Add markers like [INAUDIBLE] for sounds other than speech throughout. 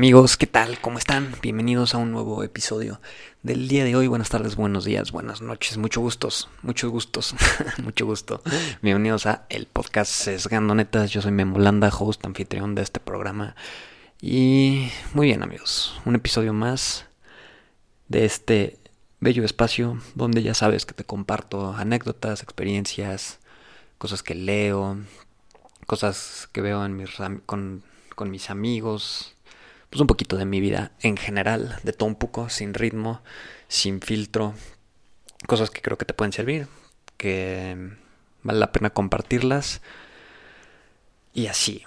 Amigos, ¿qué tal? ¿Cómo están? Bienvenidos a un nuevo episodio del día de hoy. Buenas tardes, buenos días, buenas noches, muchos gustos, muchos gustos, [LAUGHS] mucho gusto. Bienvenidos a el podcast Sesgando Netas. Yo soy Memolanda, host, anfitrión de este programa. Y muy bien, amigos, un episodio más de este bello espacio donde ya sabes que te comparto anécdotas, experiencias, cosas que leo, cosas que veo en mis, con, con mis amigos, pues un poquito de mi vida en general, de todo un poco, sin ritmo, sin filtro, cosas que creo que te pueden servir, que vale la pena compartirlas y así.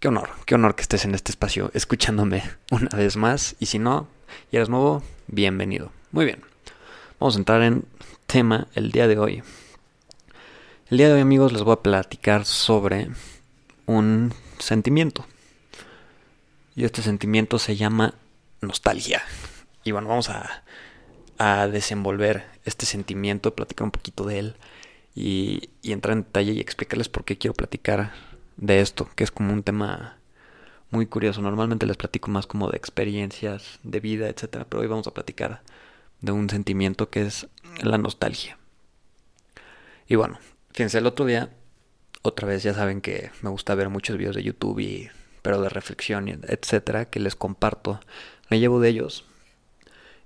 Qué honor, qué honor que estés en este espacio escuchándome [LAUGHS] una vez más y si no, y eres nuevo, bienvenido. Muy bien, vamos a entrar en tema el día de hoy. El día de hoy amigos les voy a platicar sobre un sentimiento y este sentimiento se llama nostalgia. Y bueno, vamos a, desenvolver este sentimiento, platicar un poquito de él y, y, entrar en detalle y explicarles por qué quiero platicar de esto, que es como un tema muy curioso. Normalmente les platico más como de experiencias, de vida, etcétera, pero hoy vamos a platicar de un sentimiento que es la nostalgia. Y bueno, fíjense, el otro día, otra vez ya saben que me gusta ver muchos videos de YouTube y pero de reflexión, etcétera, que les comparto. Me llevo de ellos.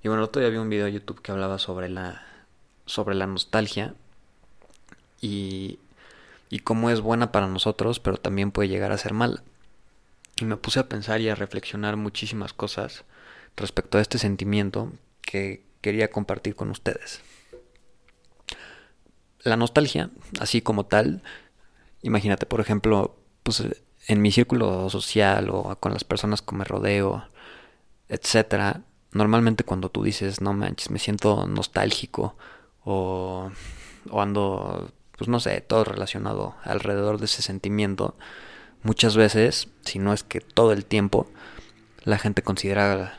Y bueno, otro día vi un video de YouTube que hablaba sobre la, sobre la nostalgia y, y cómo es buena para nosotros, pero también puede llegar a ser mala. Y me puse a pensar y a reflexionar muchísimas cosas respecto a este sentimiento que quería compartir con ustedes. La nostalgia, así como tal, imagínate, por ejemplo, pues en mi círculo social o con las personas que me rodeo, etcétera, normalmente cuando tú dices, no manches, me siento nostálgico o, o ando, pues no sé, todo relacionado alrededor de ese sentimiento, muchas veces, si no es que todo el tiempo, la gente considera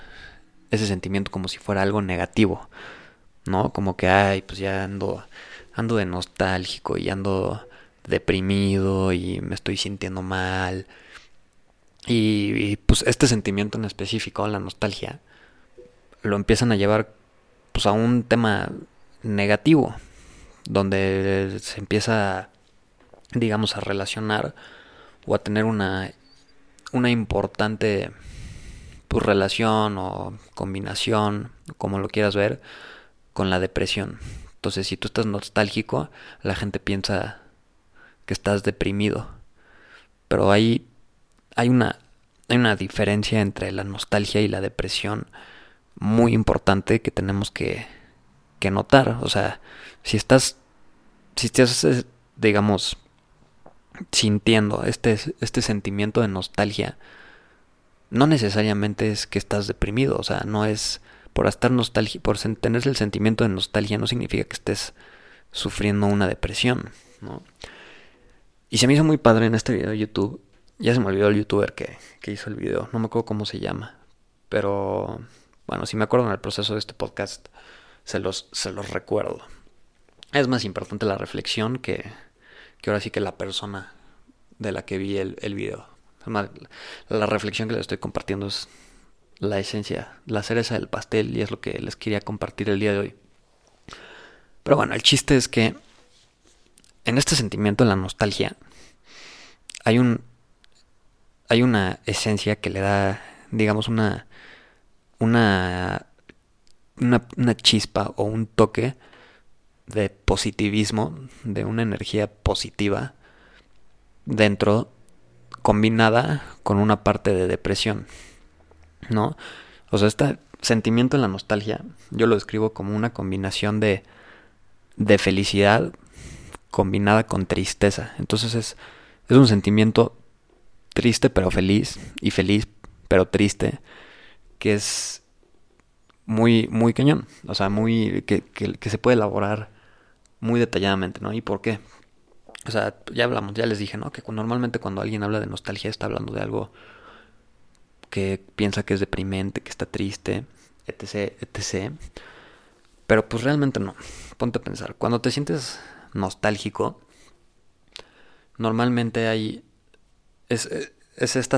ese sentimiento como si fuera algo negativo, ¿no? Como que, ay, pues ya ando, ando de nostálgico y ando deprimido y me estoy sintiendo mal. Y, pues este sentimiento en específico, la nostalgia, lo empiezan a llevar pues a un tema negativo, donde se empieza, digamos, a relacionar o a tener una, una importante pues, relación o combinación, como lo quieras ver, con la depresión. Entonces, si tú estás nostálgico, la gente piensa que estás deprimido. Pero hay, hay, una, hay una diferencia entre la nostalgia y la depresión muy importante que tenemos que, que notar. O sea, si estás, si estás, digamos, sintiendo este, este sentimiento de nostalgia, no necesariamente es que estás deprimido, o sea, no es por estar nostalgia, por tener el sentimiento de nostalgia no significa que estés sufriendo una depresión, ¿no? Y se me hizo muy padre en este video de YouTube. Ya se me olvidó el youtuber que, hizo el video. No me acuerdo cómo se llama. Pero bueno, si me acuerdo en el proceso de este podcast, se los, se los recuerdo. Es más importante la reflexión que, que ahora sí que la persona de la que vi el, el video. la reflexión que les estoy compartiendo es la esencia, la cereza del pastel y es lo que les quería compartir el día de hoy. Pero bueno, el chiste es que en este sentimiento de la nostalgia hay un hay una esencia que le da digamos una una una, chispa o un toque de positivismo, de una energía positiva dentro combinada con una parte de depresión, ¿no? O sea, este sentimiento de la nostalgia yo lo describo como una combinación de de felicidad combinada con tristeza. Entonces es, es un sentimiento triste pero feliz y feliz pero triste que es muy, muy cañón. O sea, muy, que, que, se puede elaborar muy detalladamente, ¿no? ¿Y por qué? O sea, ya hablamos, ya les dije, ¿no? Que normalmente cuando alguien habla de nostalgia está hablando de algo que piensa que es deprimente, que está triste, etc., etc. Pero pues realmente no. Ponte a pensar, cuando te sientes nostálgico, normalmente hay... Es, es esta,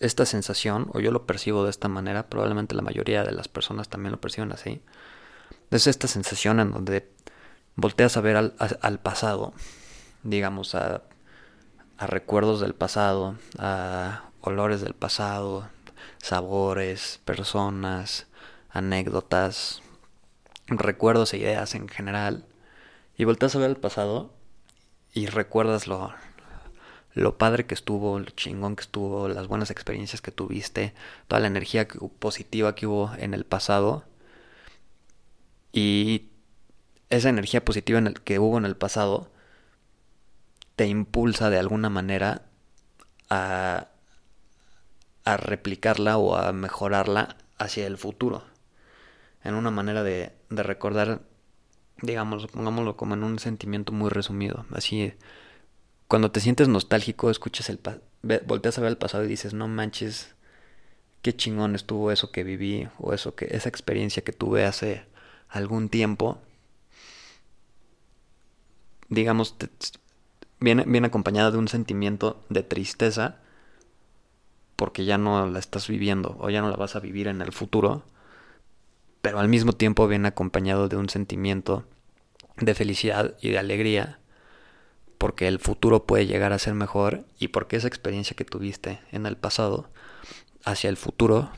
esta sensación, o yo lo percibo de esta manera, probablemente la mayoría de las personas también lo perciben así. Es esta sensación en donde volteas a ver al, al pasado, digamos, a, a recuerdos del pasado, a olores del pasado, sabores, personas, anécdotas, recuerdos e ideas en general. Y volteas a ver el pasado y recuerdas lo, lo padre que estuvo, lo chingón que estuvo, las buenas experiencias que tuviste, toda la energía positiva que hubo en el pasado. Y esa energía positiva que hubo en el pasado te impulsa de alguna manera a, a replicarla o a mejorarla hacia el futuro. En una manera de, de recordar, digamos, pongámoslo como en un sentimiento muy resumido. Así, cuando te sientes nostálgico, escuchas el volteas a ver el pasado y dices, no manches, qué chingón estuvo eso que viví o eso que esa experiencia que tuve hace algún tiempo. Digamos, viene, viene acompañada de un sentimiento de tristeza porque ya no la estás viviendo o ya no la vas a vivir en el futuro, pero al mismo tiempo viene acompañado de un sentimiento de felicidad y de alegría, porque el futuro puede llegar a ser mejor y porque esa experiencia que tuviste en el pasado hacia el futuro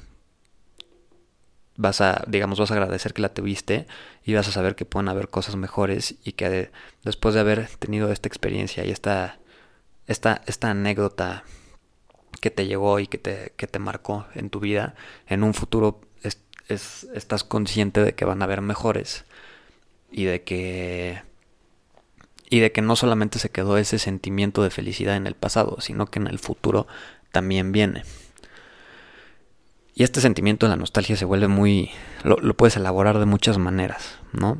vas a, digamos, vas a agradecer que la tuviste y vas a saber que pueden haber cosas mejores y que después de haber tenido esta experiencia y esta, esta, esta anécdota que te llegó y que te, que te marcó en tu vida, en un futuro es, estás consciente de que van a haber mejores y de que y de que no solamente se quedó ese sentimiento de felicidad en el pasado, sino que en el futuro también viene. Y este sentimiento de la nostalgia se vuelve muy... lo, lo puedes elaborar de muchas maneras, ¿no?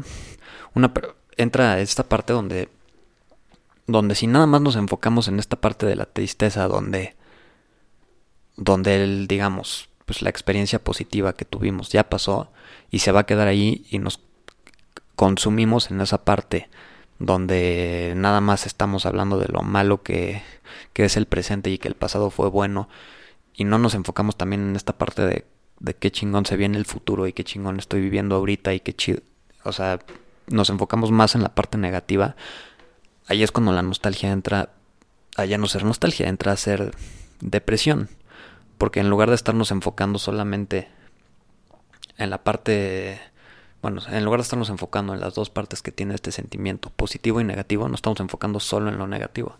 Una, entra esta parte donde... donde si nada más nos enfocamos en esta parte de la tristeza, donde donde el, digamos, pues la experiencia positiva que tuvimos. Ya pasó y se va a quedar ahí y nos consumimos en esa parte donde nada más estamos hablando de lo malo que, que es el presente y que el pasado fue bueno. Y no nos enfocamos también en esta parte de, de qué chingón se viene el futuro y qué chingón estoy viviendo ahorita y qué chido, o sea, nos enfocamos más en la parte negativa, ahí es cuando la nostalgia entra, allá no ser nostalgia, entra a ser depresión porque en lugar de estarnos enfocando solamente en la parte, bueno, en lugar de estarnos enfocando en las dos partes que tiene este sentimiento, positivo y negativo, nos estamos enfocando solo en lo negativo.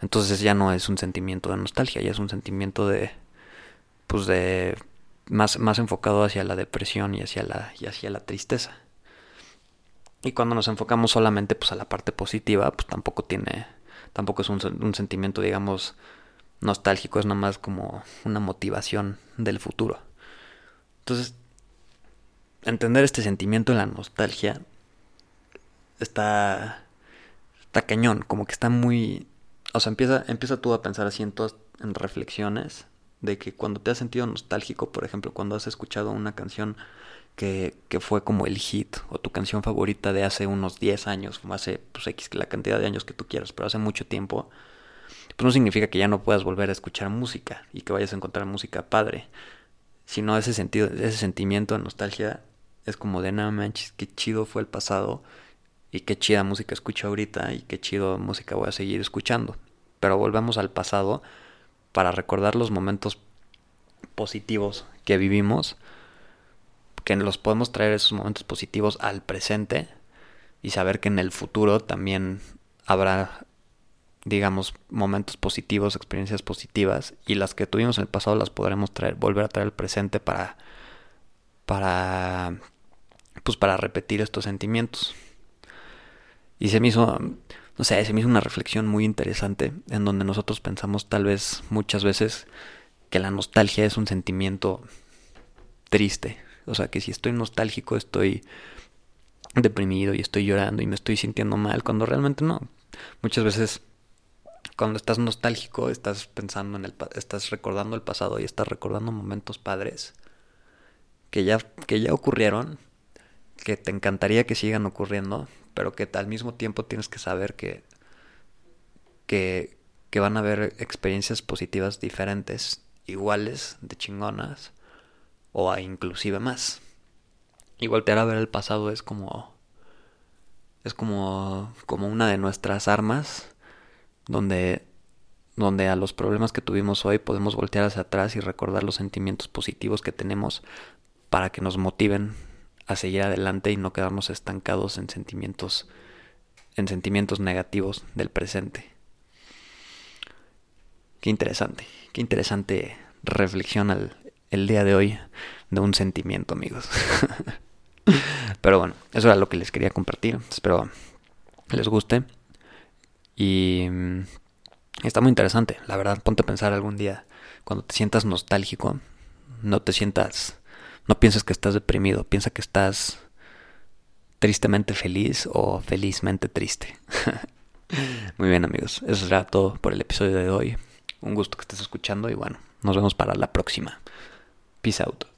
Entonces ya no es un sentimiento de nostalgia, ya es un sentimiento de, pues de, más, más enfocado hacia la depresión y hacia la, y hacia la tristeza. Y cuando nos enfocamos solamente pues a la parte positiva, pues tampoco tiene, tampoco es un, un sentimiento, digamos, nostálgico, es nomás como una motivación del futuro. Entonces, entender este sentimiento de la nostalgia está está cañón, como que está muy o sea, empieza empieza tú a pensar así en todas en reflexiones de que cuando te has sentido nostálgico, por ejemplo, cuando has escuchado una canción que, que fue como el hit o tu canción favorita de hace unos 10 años, como hace pues X la cantidad de años que tú quieras, pero hace mucho tiempo, pues no significa que ya no puedas volver a escuchar música y que vayas a encontrar música padre, sino ese sentido, ese sentimiento de nostalgia es como de nada manches, qué chido fue el pasado y qué chida música escucho ahorita y qué chido música voy a seguir escuchando. Pero volvemos al pasado para recordar los momentos positivos que vivimos, que los podemos traer esos momentos positivos al presente y saber que en el futuro también habrá digamos, momentos positivos, experiencias positivas, y las que tuvimos en el pasado las podremos traer, volver a traer al presente para, para, pues para repetir estos sentimientos. Y se me hizo, no sé, se me hizo una reflexión muy interesante en donde nosotros pensamos tal vez muchas veces que la nostalgia es un sentimiento triste. O sea, que si estoy nostálgico estoy deprimido y estoy llorando y me estoy sintiendo mal, cuando realmente no. Muchas veces cuando estás nostálgico, estás pensando en el estás recordando el pasado y estás recordando momentos padres que ya que ya ocurrieron, que te encantaría que sigan ocurriendo, pero que al mismo tiempo tienes que saber que que que van a haber experiencias positivas diferentes, iguales, de chingonas, o inclusive más. Y voltear a ver el pasado es como es como como una de nuestras armas donde donde a los problemas que tuvimos hoy podemos voltear hacia atrás y recordar los sentimientos positivos que tenemos para que nos motiven a seguir adelante y no quedarnos estancados en sentimientos en sentimientos negativos del presente. Qué interesante, qué interesante reflexión al, el día de hoy de un sentimiento, amigos. [LAUGHS] Pero bueno, eso era lo que les quería compartir. Espero les guste. Y mm, está muy interesante, la verdad. Ponte a pensar algún día, cuando te sientas nostálgico, no te sientas, no pienses que estás deprimido, piensa que estás tristemente feliz o felizmente triste. [LAUGHS] muy bien amigos, eso será todo por el episodio de hoy. Un gusto que estés escuchando y bueno, nos vemos para la próxima. Peace out.